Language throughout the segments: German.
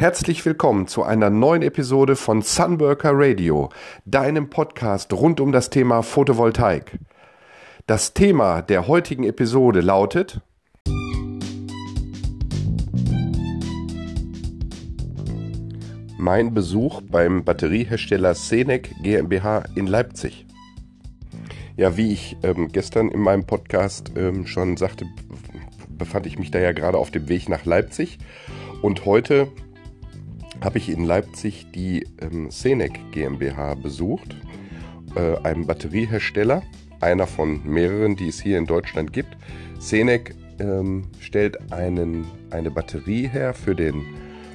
Herzlich willkommen zu einer neuen Episode von Sunworker Radio, deinem Podcast rund um das Thema Photovoltaik. Das Thema der heutigen Episode lautet Mein Besuch beim Batteriehersteller Senec GmbH in Leipzig. Ja, wie ich ähm, gestern in meinem Podcast ähm, schon sagte, befand ich mich da ja gerade auf dem Weg nach Leipzig und heute habe ich in Leipzig die ähm, Senec GmbH besucht, äh, einem Batteriehersteller, einer von mehreren, die es hier in Deutschland gibt. Senec ähm, stellt einen, eine Batterie her für den,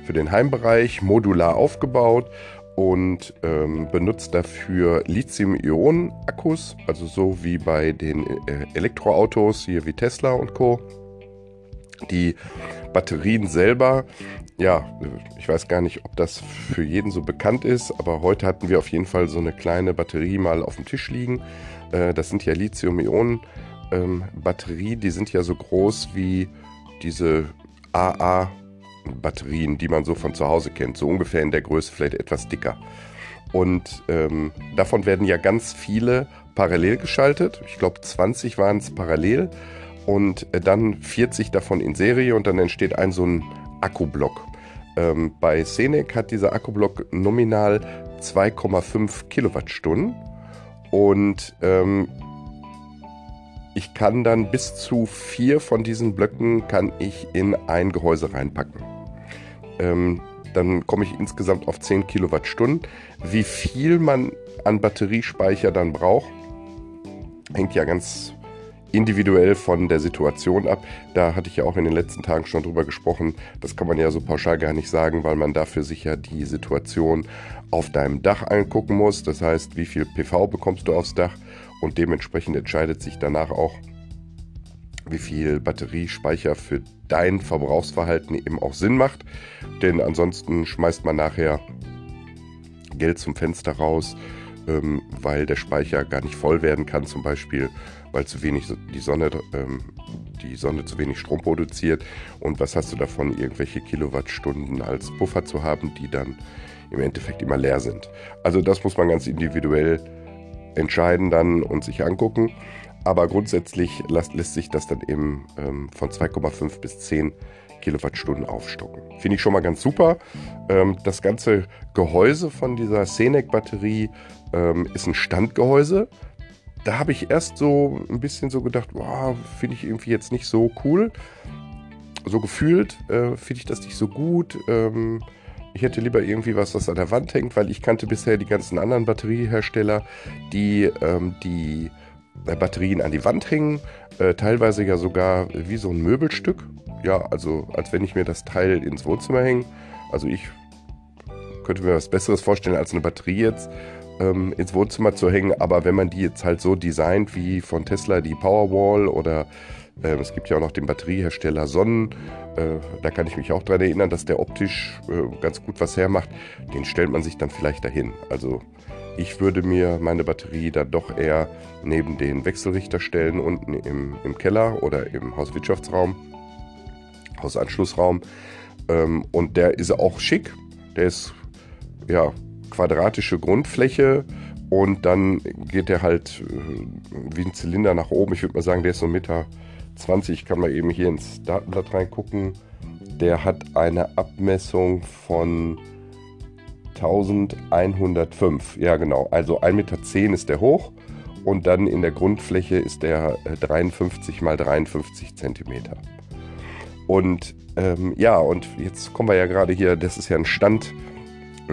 für den Heimbereich, modular aufgebaut und ähm, benutzt dafür Lithium-Ionen-Akkus, also so wie bei den äh, Elektroautos hier wie Tesla und Co. Die Batterien selber, ja, ich weiß gar nicht, ob das für jeden so bekannt ist, aber heute hatten wir auf jeden Fall so eine kleine Batterie mal auf dem Tisch liegen. Äh, das sind ja Lithium-Ionen-Batterie, ähm, die sind ja so groß wie diese AA-Batterien, die man so von zu Hause kennt, so ungefähr in der Größe, vielleicht etwas dicker. Und ähm, davon werden ja ganz viele parallel geschaltet. Ich glaube, 20 waren es parallel und äh, dann 40 davon in Serie und dann entsteht ein so ein Akkublock. Ähm, bei Senec hat dieser Akkublock nominal 2,5 Kilowattstunden und ähm, ich kann dann bis zu vier von diesen Blöcken kann ich in ein Gehäuse reinpacken. Ähm, dann komme ich insgesamt auf 10 Kilowattstunden. Wie viel man an Batteriespeicher dann braucht, hängt ja ganz individuell von der Situation ab. Da hatte ich ja auch in den letzten Tagen schon drüber gesprochen. Das kann man ja so pauschal gar nicht sagen, weil man dafür sich ja die Situation auf deinem Dach angucken muss. Das heißt, wie viel PV bekommst du aufs Dach und dementsprechend entscheidet sich danach auch, wie viel Batteriespeicher für dein Verbrauchsverhalten eben auch Sinn macht. Denn ansonsten schmeißt man nachher Geld zum Fenster raus, ähm, weil der Speicher gar nicht voll werden kann, zum Beispiel weil zu wenig die Sonne, ähm, die Sonne zu wenig Strom produziert. Und was hast du davon, irgendwelche Kilowattstunden als Puffer zu haben, die dann im Endeffekt immer leer sind. Also das muss man ganz individuell entscheiden dann und sich angucken. Aber grundsätzlich lässt, lässt sich das dann eben ähm, von 2,5 bis 10 Kilowattstunden aufstocken. Finde ich schon mal ganz super. Ähm, das ganze Gehäuse von dieser Senec-Batterie ähm, ist ein Standgehäuse da habe ich erst so ein bisschen so gedacht, finde ich irgendwie jetzt nicht so cool. So gefühlt äh, finde ich das nicht so gut. Ähm, ich hätte lieber irgendwie was, was an der Wand hängt, weil ich kannte bisher die ganzen anderen Batteriehersteller, die ähm, die äh, Batterien an die Wand hängen, äh, teilweise ja sogar wie so ein Möbelstück. Ja, also als wenn ich mir das Teil ins Wohnzimmer hänge. Also ich könnte mir was Besseres vorstellen als eine Batterie jetzt ähm, ins Wohnzimmer zu hängen. Aber wenn man die jetzt halt so designt wie von Tesla die Powerwall oder äh, es gibt ja auch noch den Batteriehersteller Sonnen, äh, da kann ich mich auch daran erinnern, dass der optisch äh, ganz gut was hermacht. Den stellt man sich dann vielleicht dahin. Also ich würde mir meine Batterie dann doch eher neben den Wechselrichter stellen, unten im, im Keller oder im Hauswirtschaftsraum, Hausanschlussraum. Ähm, und der ist auch schick. Der ist ja quadratische Grundfläche und dann geht der halt äh, wie ein Zylinder nach oben. Ich würde mal sagen, der ist so 1,20 Meter. Ich kann mal eben hier ins Datenblatt reingucken. Der hat eine Abmessung von 1105. Ja, genau. Also 1,10 Meter ist der hoch und dann in der Grundfläche ist der 53 mal 53 Zentimeter. Und ähm, ja, und jetzt kommen wir ja gerade hier, das ist ja ein Stand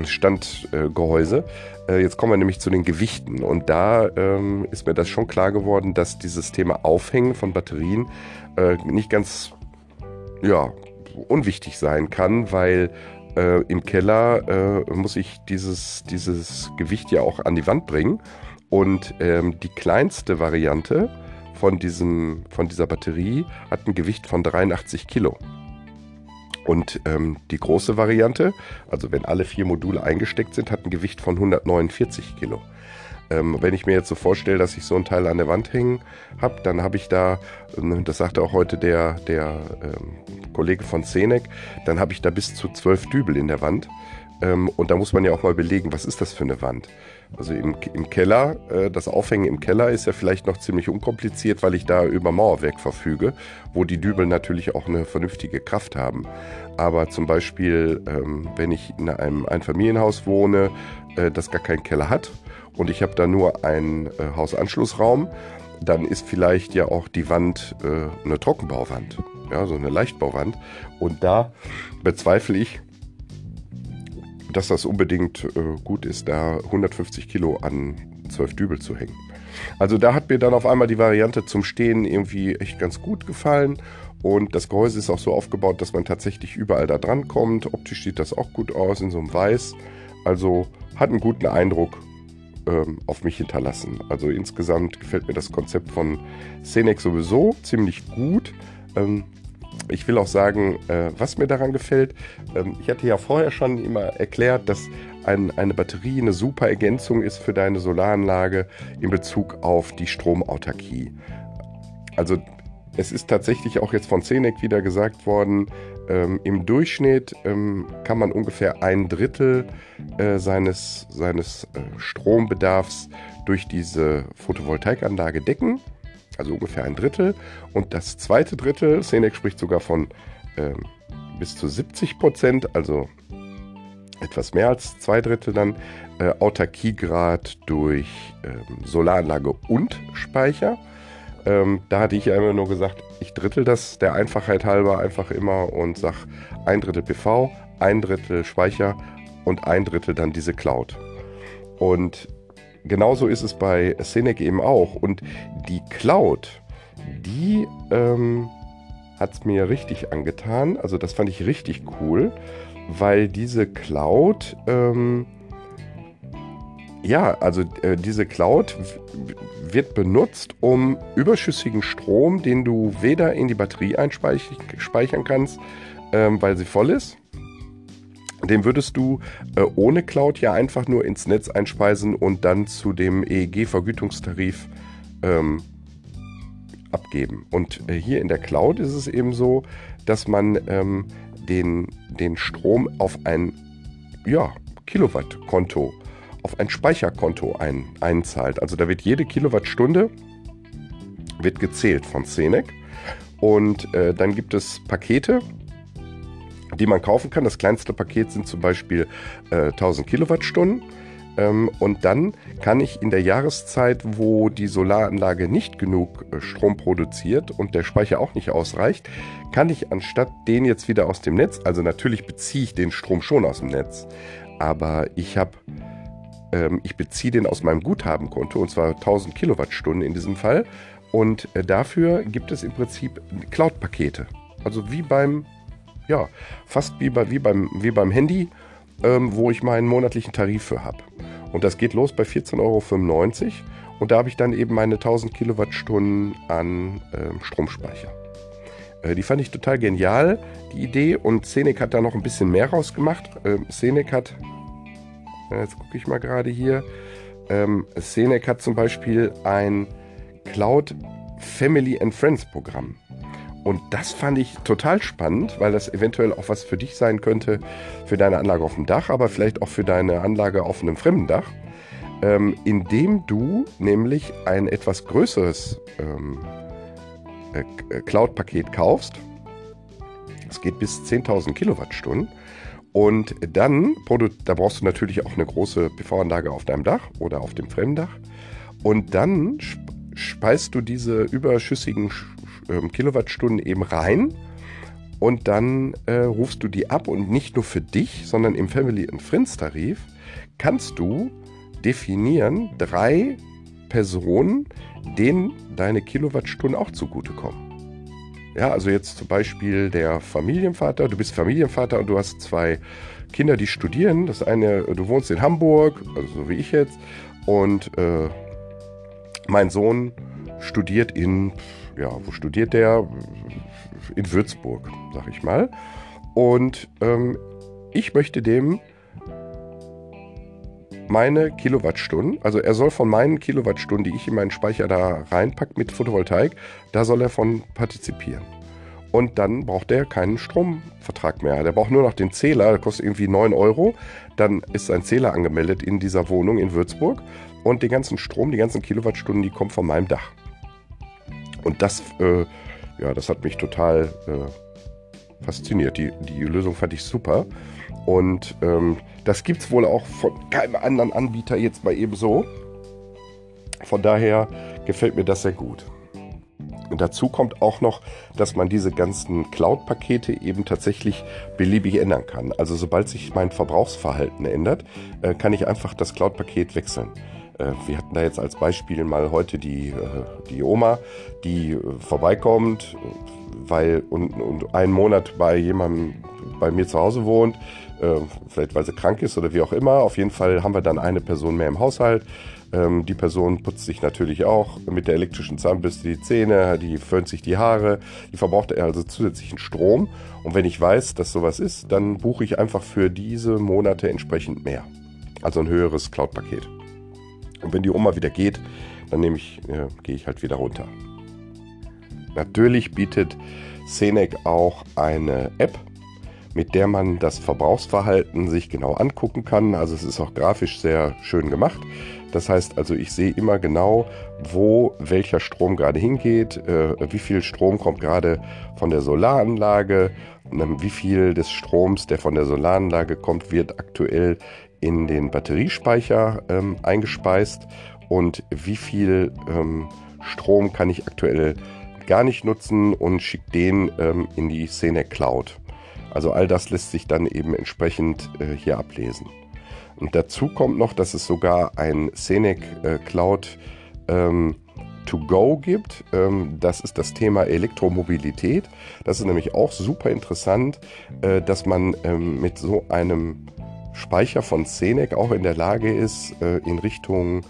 Standgehäuse. Äh, jetzt kommen wir nämlich zu den Gewichten. Und da ähm, ist mir das schon klar geworden, dass dieses Thema Aufhängen von Batterien äh, nicht ganz ja, unwichtig sein kann, weil äh, im Keller äh, muss ich dieses, dieses Gewicht ja auch an die Wand bringen. Und ähm, die kleinste Variante von, diesem, von dieser Batterie hat ein Gewicht von 83 Kilo. Und ähm, die große Variante, also wenn alle vier Module eingesteckt sind, hat ein Gewicht von 149 Kilo. Ähm, wenn ich mir jetzt so vorstelle, dass ich so ein Teil an der Wand hängen habe, dann habe ich da, ähm, das sagte auch heute der, der ähm, Kollege von Senec, dann habe ich da bis zu zwölf Dübel in der Wand. Ähm, und da muss man ja auch mal belegen, was ist das für eine Wand? Also im, im Keller, äh, das Aufhängen im Keller ist ja vielleicht noch ziemlich unkompliziert, weil ich da über Mauerwerk verfüge, wo die Dübel natürlich auch eine vernünftige Kraft haben. Aber zum Beispiel, ähm, wenn ich in einem Einfamilienhaus wohne, äh, das gar keinen Keller hat und ich habe da nur einen äh, Hausanschlussraum, dann ist vielleicht ja auch die Wand äh, eine Trockenbauwand, ja, so eine Leichtbauwand. Und da bezweifle ich, dass das unbedingt äh, gut ist, da 150 Kilo an 12 Dübel zu hängen. Also da hat mir dann auf einmal die Variante zum Stehen irgendwie echt ganz gut gefallen. Und das Gehäuse ist auch so aufgebaut, dass man tatsächlich überall da dran kommt. Optisch sieht das auch gut aus in so einem Weiß. Also hat einen guten Eindruck ähm, auf mich hinterlassen. Also insgesamt gefällt mir das Konzept von Scenic sowieso ziemlich gut. Ähm, ich will auch sagen, äh, was mir daran gefällt. Ähm, ich hatte ja vorher schon immer erklärt, dass ein, eine Batterie eine super Ergänzung ist für deine Solaranlage in Bezug auf die Stromautarkie. Also es ist tatsächlich auch jetzt von Cenec wieder gesagt worden, ähm, im Durchschnitt ähm, kann man ungefähr ein Drittel äh, seines, seines äh, Strombedarfs durch diese Photovoltaikanlage decken also ungefähr ein Drittel. Und das zweite Drittel, Senec spricht sogar von ähm, bis zu 70 Prozent, also etwas mehr als zwei Drittel dann, äh, Autarkiegrad durch ähm, Solaranlage und Speicher. Ähm, da hatte ich ja immer nur gesagt, ich drittel das der Einfachheit halber einfach immer und sage ein Drittel PV, ein Drittel Speicher und ein Drittel dann diese Cloud. Und genauso ist es bei Senec eben auch. Und die Cloud, die ähm, hat es mir richtig angetan. Also das fand ich richtig cool, weil diese Cloud, ähm, ja, also äh, diese Cloud wird benutzt, um überschüssigen Strom, den du weder in die Batterie einspeichern kannst, ähm, weil sie voll ist, den würdest du äh, ohne Cloud ja einfach nur ins Netz einspeisen und dann zu dem EEG-Vergütungstarif ähm, abgeben. Und äh, hier in der Cloud ist es eben so, dass man ähm, den, den Strom auf ein ja, Kilowattkonto, auf ein Speicherkonto ein, einzahlt. Also da wird jede Kilowattstunde wird gezählt von Senec. Und äh, dann gibt es Pakete, die man kaufen kann. Das kleinste Paket sind zum Beispiel äh, 1000 Kilowattstunden. Ähm, und dann kann ich in der Jahreszeit, wo die Solaranlage nicht genug äh, Strom produziert und der Speicher auch nicht ausreicht, kann ich anstatt den jetzt wieder aus dem Netz, also natürlich beziehe ich den Strom schon aus dem Netz, aber ich habe ähm, ich beziehe den aus meinem Guthabenkonto und zwar 1000 Kilowattstunden in diesem Fall. Und äh, dafür gibt es im Prinzip Cloud-Pakete. Also wie beim ja, fast wie, bei, wie, beim, wie beim Handy, ähm, wo ich meinen monatlichen Tarif für habe. Und das geht los bei 14,95 Euro. Und da habe ich dann eben meine 1000 Kilowattstunden an ähm, Stromspeicher. Äh, die fand ich total genial, die Idee. Und Scenic hat da noch ein bisschen mehr rausgemacht. Ähm, Scenic hat, äh, jetzt gucke ich mal gerade hier, ähm, Scenic hat zum Beispiel ein Cloud Family and Friends Programm. Und das fand ich total spannend, weil das eventuell auch was für dich sein könnte, für deine Anlage auf dem Dach, aber vielleicht auch für deine Anlage auf einem fremden Dach, ähm, indem du nämlich ein etwas größeres ähm, äh, Cloud-Paket kaufst. Es geht bis 10.000 Kilowattstunden. Und dann, da brauchst du natürlich auch eine große PV-Anlage auf deinem Dach oder auf dem Fremdach. Und dann speist du diese überschüssigen ähm, Kilowattstunden eben rein und dann äh, rufst du die ab und nicht nur für dich, sondern im Family and Friends Tarif kannst du definieren, drei Personen, denen deine Kilowattstunden auch zugutekommen. Ja, also jetzt zum Beispiel der Familienvater, du bist Familienvater und du hast zwei Kinder, die studieren. Das eine, du wohnst in Hamburg, also so wie ich jetzt, und äh, mein Sohn studiert in ja, wo studiert der? In Würzburg, sag ich mal. Und ähm, ich möchte dem meine Kilowattstunden, also er soll von meinen Kilowattstunden, die ich in meinen Speicher da reinpacke mit Photovoltaik, da soll er von partizipieren. Und dann braucht er keinen Stromvertrag mehr. Der braucht nur noch den Zähler, der kostet irgendwie 9 Euro. Dann ist sein Zähler angemeldet in dieser Wohnung in Würzburg. Und den ganzen Strom, die ganzen Kilowattstunden, die kommen von meinem Dach. Und das, äh, ja, das hat mich total äh, fasziniert. Die, die Lösung fand ich super. Und ähm, das gibt es wohl auch von keinem anderen Anbieter jetzt mal eben so. Von daher gefällt mir das sehr gut. Und dazu kommt auch noch, dass man diese ganzen Cloud-Pakete eben tatsächlich beliebig ändern kann. Also sobald sich mein Verbrauchsverhalten ändert, äh, kann ich einfach das Cloud-Paket wechseln. Äh, wir hatten da jetzt als Beispiel mal heute die, äh, die Oma, die vorbeikommt, weil und, und einen Monat bei jemandem bei mir zu Hause wohnt, vielleicht weil sie krank ist oder wie auch immer. Auf jeden Fall haben wir dann eine Person mehr im Haushalt. Ähm, die Person putzt sich natürlich auch mit der elektrischen Zahnbürste die Zähne, die föhnt sich die Haare, die verbraucht also zusätzlichen Strom. Und wenn ich weiß, dass sowas ist, dann buche ich einfach für diese Monate entsprechend mehr. Also ein höheres Cloud-Paket. Und wenn die Oma wieder geht, dann nehme ich, äh, gehe ich halt wieder runter. Natürlich bietet Senec auch eine App, mit der man das Verbrauchsverhalten sich genau angucken kann. Also es ist auch grafisch sehr schön gemacht. Das heißt also, ich sehe immer genau, wo welcher Strom gerade hingeht, äh, wie viel Strom kommt gerade von der Solaranlage, wie viel des Stroms, der von der Solaranlage kommt, wird aktuell in den Batteriespeicher ähm, eingespeist und wie viel ähm, Strom kann ich aktuell gar nicht nutzen und schicke den ähm, in die Scene Cloud. Also all das lässt sich dann eben entsprechend äh, hier ablesen. Und dazu kommt noch, dass es sogar ein Senec äh, Cloud ähm, to go gibt. Ähm, das ist das Thema Elektromobilität. Das ist nämlich auch super interessant, äh, dass man ähm, mit so einem Speicher von Senec auch in der Lage ist, äh, in Richtung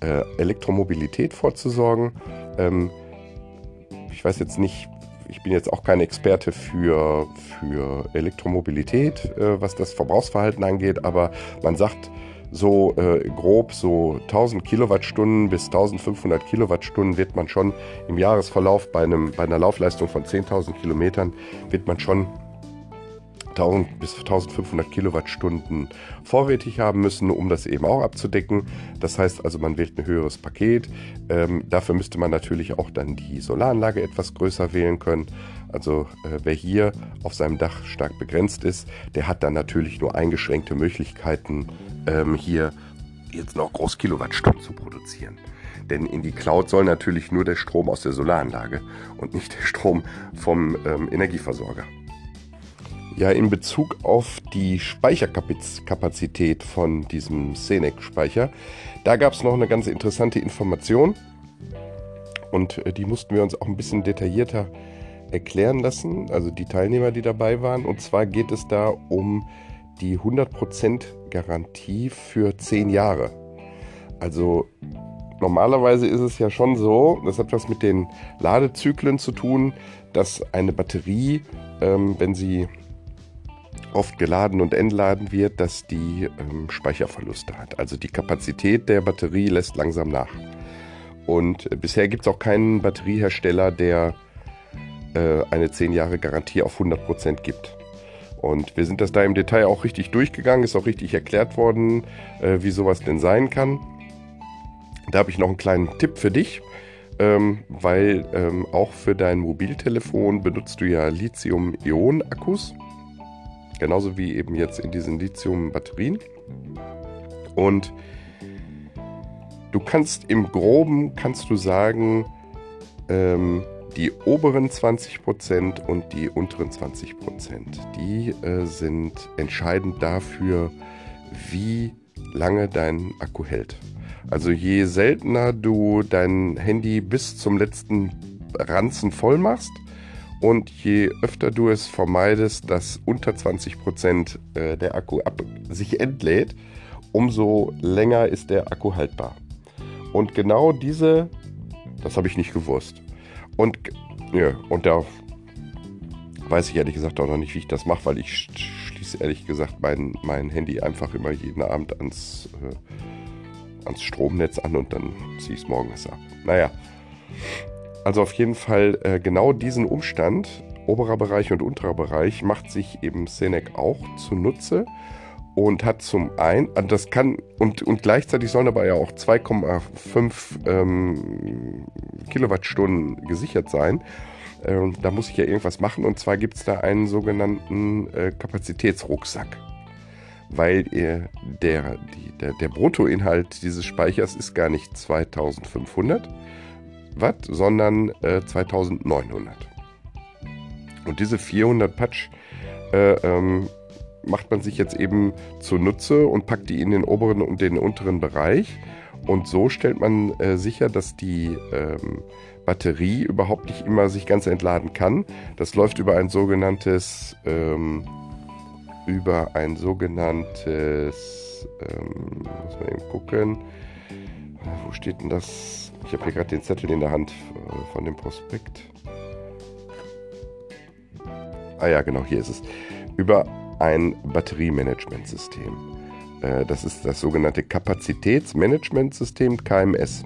äh, Elektromobilität vorzusorgen. Ähm, ich weiß jetzt nicht, ich bin jetzt auch kein Experte für, für Elektromobilität, äh, was das Verbrauchsverhalten angeht, aber man sagt so grob so 1000 Kilowattstunden bis 1500 Kilowattstunden wird man schon im Jahresverlauf bei, einem, bei einer Laufleistung von 10.000 Kilometern wird man schon 1000 bis 1500 Kilowattstunden vorrätig haben müssen, um das eben auch abzudecken. Das heißt also, man wählt ein höheres Paket. Ähm, dafür müsste man natürlich auch dann die Solaranlage etwas größer wählen können. Also äh, wer hier auf seinem Dach stark begrenzt ist, der hat dann natürlich nur eingeschränkte Möglichkeiten, ähm, hier jetzt noch Großkilowattstunden zu produzieren. Denn in die Cloud soll natürlich nur der Strom aus der Solaranlage und nicht der Strom vom ähm, Energieversorger. Ja, in Bezug auf die Speicherkapazität von diesem Senec-Speicher, da gab es noch eine ganz interessante Information und äh, die mussten wir uns auch ein bisschen detaillierter erklären lassen, also die Teilnehmer, die dabei waren. Und zwar geht es da um die 100% Garantie für 10 Jahre. Also normalerweise ist es ja schon so, das hat was mit den Ladezyklen zu tun, dass eine Batterie, ähm, wenn sie oft geladen und entladen wird, dass die ähm, Speicherverluste hat. Also die Kapazität der Batterie lässt langsam nach. Und äh, bisher gibt es auch keinen Batteriehersteller, der äh, eine 10 Jahre Garantie auf 100% gibt. Und wir sind das da im Detail auch richtig durchgegangen, ist auch richtig erklärt worden, äh, wie sowas denn sein kann. Da habe ich noch einen kleinen Tipp für dich, ähm, weil ähm, auch für dein Mobiltelefon benutzt du ja Lithium-Ionen-Akkus. Genauso wie eben jetzt in diesen Lithium-Batterien. Und du kannst im Groben, kannst du sagen, ähm, die oberen 20% und die unteren 20%, die äh, sind entscheidend dafür, wie lange dein Akku hält. Also je seltener du dein Handy bis zum letzten Ranzen voll machst, und je öfter du es vermeidest, dass unter 20% äh, der Akku ab sich entlädt, umso länger ist der Akku haltbar. Und genau diese, das habe ich nicht gewusst. Und, ja, und da weiß ich ehrlich gesagt auch noch nicht, wie ich das mache, weil ich schließe ehrlich gesagt mein, mein Handy einfach immer jeden Abend ans, äh, ans Stromnetz an und dann ziehe ich es morgens ab. Naja, also auf jeden Fall äh, genau diesen Umstand, oberer Bereich und unterer Bereich, macht sich eben Senec auch zunutze und hat zum einen, also das kann, und, und gleichzeitig sollen aber ja auch 2,5 ähm, Kilowattstunden gesichert sein. Ähm, da muss ich ja irgendwas machen und zwar gibt es da einen sogenannten äh, Kapazitätsrucksack. Weil äh, der, die, der, der Bruttoinhalt dieses Speichers ist gar nicht 2500 Watt, sondern äh, 2900. Und diese 400 Patch äh, ähm, macht man sich jetzt eben zunutze und packt die in den oberen und den unteren Bereich. Und so stellt man äh, sicher, dass die ähm, Batterie überhaupt nicht immer sich ganz entladen kann. Das läuft über ein sogenanntes ähm, über ein sogenanntes ähm, muss man eben gucken. Wo steht denn das? Ich habe hier gerade den Zettel in der Hand äh, von dem Prospekt. Ah ja, genau, hier ist es. Über ein Batteriemanagementsystem. Äh, das ist das sogenannte Kapazitätsmanagementsystem KMS.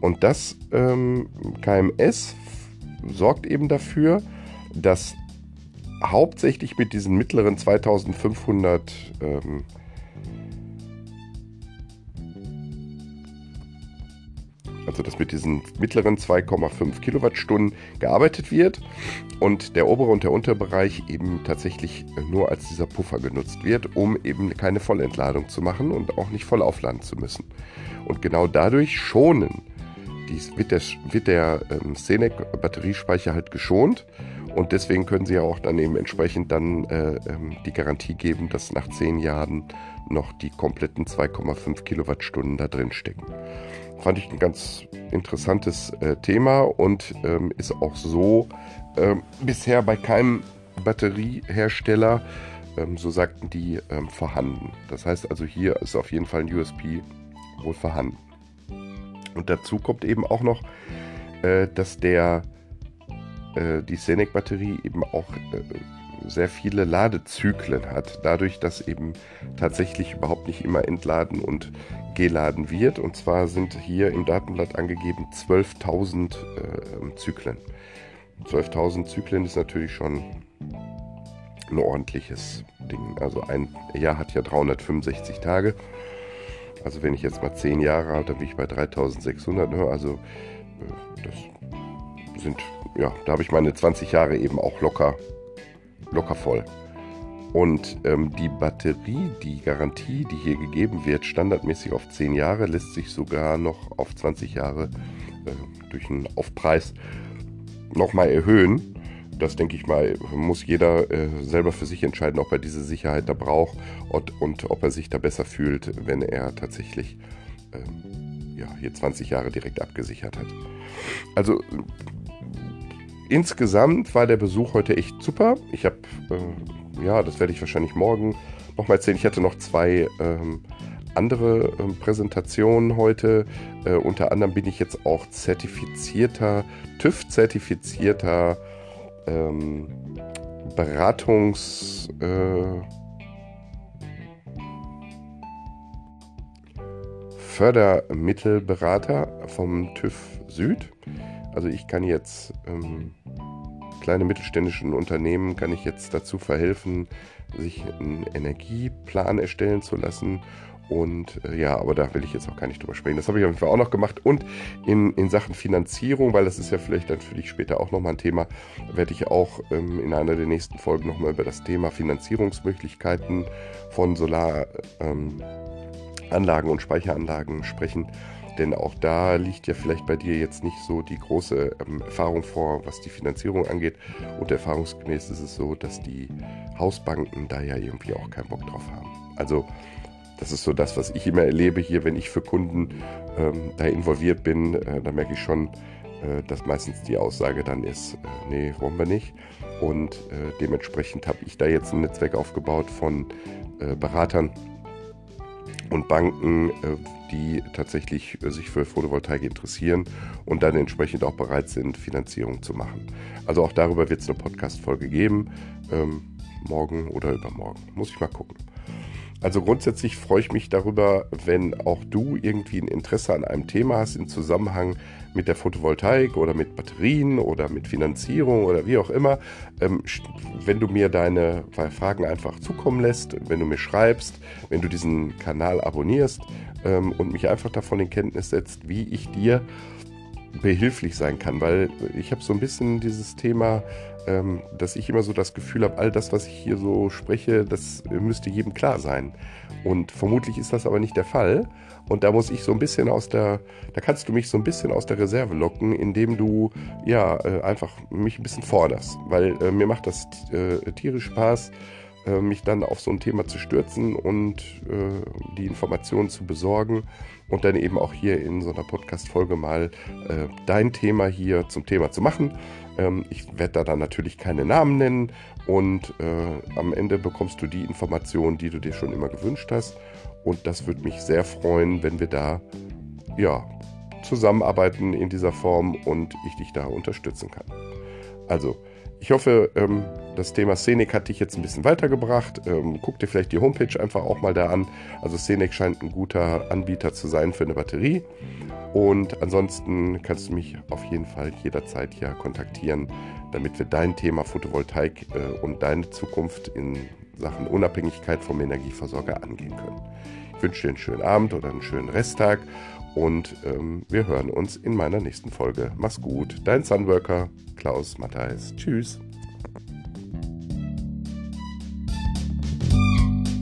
Und das ähm, KMS sorgt eben dafür, dass hauptsächlich mit diesen mittleren 2500 ähm, also dass mit diesen mittleren 2,5 Kilowattstunden gearbeitet wird und der obere und der Unterbereich eben tatsächlich nur als dieser Puffer genutzt wird, um eben keine Vollentladung zu machen und auch nicht voll aufladen zu müssen. Und genau dadurch schonen, dies wird der, wird der ähm, Senec Batteriespeicher halt geschont und deswegen können sie ja auch dann eben entsprechend dann äh, ähm, die Garantie geben, dass nach 10 Jahren noch die kompletten 2,5 Kilowattstunden da drin stecken. Fand ich ein ganz interessantes äh, Thema und ähm, ist auch so ähm, bisher bei keinem Batteriehersteller, ähm, so sagten die, ähm, vorhanden. Das heißt also, hier ist auf jeden Fall ein USP wohl vorhanden. Und dazu kommt eben auch noch, äh, dass der äh, die Senec-Batterie eben auch äh, sehr viele Ladezyklen hat, dadurch, dass eben tatsächlich überhaupt nicht immer entladen und geladen wird. Und zwar sind hier im Datenblatt angegeben 12.000 äh, Zyklen. 12.000 Zyklen ist natürlich schon ein ordentliches Ding. Also ein Jahr hat ja 365 Tage. Also wenn ich jetzt mal 10 Jahre habe, dann bin ich bei 3600. Ne? Also äh, das sind, ja, da habe ich meine 20 Jahre eben auch locker locker voll. Und ähm, die Batterie, die Garantie, die hier gegeben wird, standardmäßig auf 10 Jahre, lässt sich sogar noch auf 20 Jahre äh, durch einen Aufpreis nochmal erhöhen. Das denke ich mal, muss jeder äh, selber für sich entscheiden, ob er diese Sicherheit da braucht und, und ob er sich da besser fühlt, wenn er tatsächlich äh, ja, hier 20 Jahre direkt abgesichert hat. Also insgesamt war der Besuch heute echt super. Ich habe, äh, ja, das werde ich wahrscheinlich morgen nochmal erzählen. Ich hatte noch zwei ähm, andere ähm, Präsentationen heute. Äh, unter anderem bin ich jetzt auch zertifizierter, TÜV-zertifizierter ähm, Beratungs... Äh, Fördermittelberater vom TÜV Süd. Also ich kann jetzt ähm, kleine mittelständischen Unternehmen kann ich jetzt dazu verhelfen, sich einen Energieplan erstellen zu lassen. Und äh, ja, aber da will ich jetzt auch gar nicht drüber sprechen. Das habe ich auf jeden Fall auch noch gemacht. Und in, in Sachen Finanzierung, weil das ist ja vielleicht dann für dich später auch nochmal ein Thema, werde ich auch ähm, in einer der nächsten Folgen nochmal über das Thema Finanzierungsmöglichkeiten von Solaranlagen ähm, und Speicheranlagen sprechen. Denn auch da liegt ja vielleicht bei dir jetzt nicht so die große ähm, Erfahrung vor, was die Finanzierung angeht. Und erfahrungsgemäß ist es so, dass die Hausbanken da ja irgendwie auch keinen Bock drauf haben. Also das ist so das, was ich immer erlebe hier, wenn ich für Kunden ähm, da involviert bin. Äh, da merke ich schon, äh, dass meistens die Aussage dann ist, äh, nee, wollen wir nicht. Und äh, dementsprechend habe ich da jetzt ein Netzwerk aufgebaut von äh, Beratern, und Banken, äh, die tatsächlich äh, sich für Photovoltaik interessieren und dann entsprechend auch bereit sind, Finanzierung zu machen. Also auch darüber wird es eine Podcast-Folge geben, ähm, morgen oder übermorgen. Muss ich mal gucken. Also grundsätzlich freue ich mich darüber, wenn auch du irgendwie ein Interesse an einem Thema hast im Zusammenhang mit der Photovoltaik oder mit Batterien oder mit Finanzierung oder wie auch immer. Ähm, wenn du mir deine Fragen einfach zukommen lässt, wenn du mir schreibst, wenn du diesen Kanal abonnierst ähm, und mich einfach davon in Kenntnis setzt, wie ich dir behilflich sein kann, weil ich habe so ein bisschen dieses Thema, ähm, dass ich immer so das Gefühl habe, all das, was ich hier so spreche, das müsste jedem klar sein. Und vermutlich ist das aber nicht der Fall. Und da muss ich so ein bisschen aus der, da kannst du mich so ein bisschen aus der Reserve locken, indem du ja äh, einfach mich ein bisschen forderst. Weil äh, mir macht das äh, tierisch Spaß, äh, mich dann auf so ein Thema zu stürzen und äh, die Informationen zu besorgen und dann eben auch hier in so einer Podcast-Folge mal äh, dein Thema hier zum Thema zu machen. Ähm, ich werde da dann natürlich keine Namen nennen und äh, am Ende bekommst du die Informationen, die du dir schon immer gewünscht hast. Und das würde mich sehr freuen, wenn wir da ja, zusammenarbeiten in dieser Form und ich dich da unterstützen kann. Also, ich hoffe, ähm, das Thema Scenic hat dich jetzt ein bisschen weitergebracht. Ähm, guck dir vielleicht die Homepage einfach auch mal da an. Also Scenic scheint ein guter Anbieter zu sein für eine Batterie. Und ansonsten kannst du mich auf jeden Fall jederzeit hier kontaktieren, damit wir dein Thema Photovoltaik äh, und deine Zukunft in Sachen Unabhängigkeit vom Energieversorger angehen können. Ich wünsche dir einen schönen Abend oder einen schönen Resttag und ähm, wir hören uns in meiner nächsten Folge. Mach's gut, dein Sunworker Klaus Matthijs. Tschüss.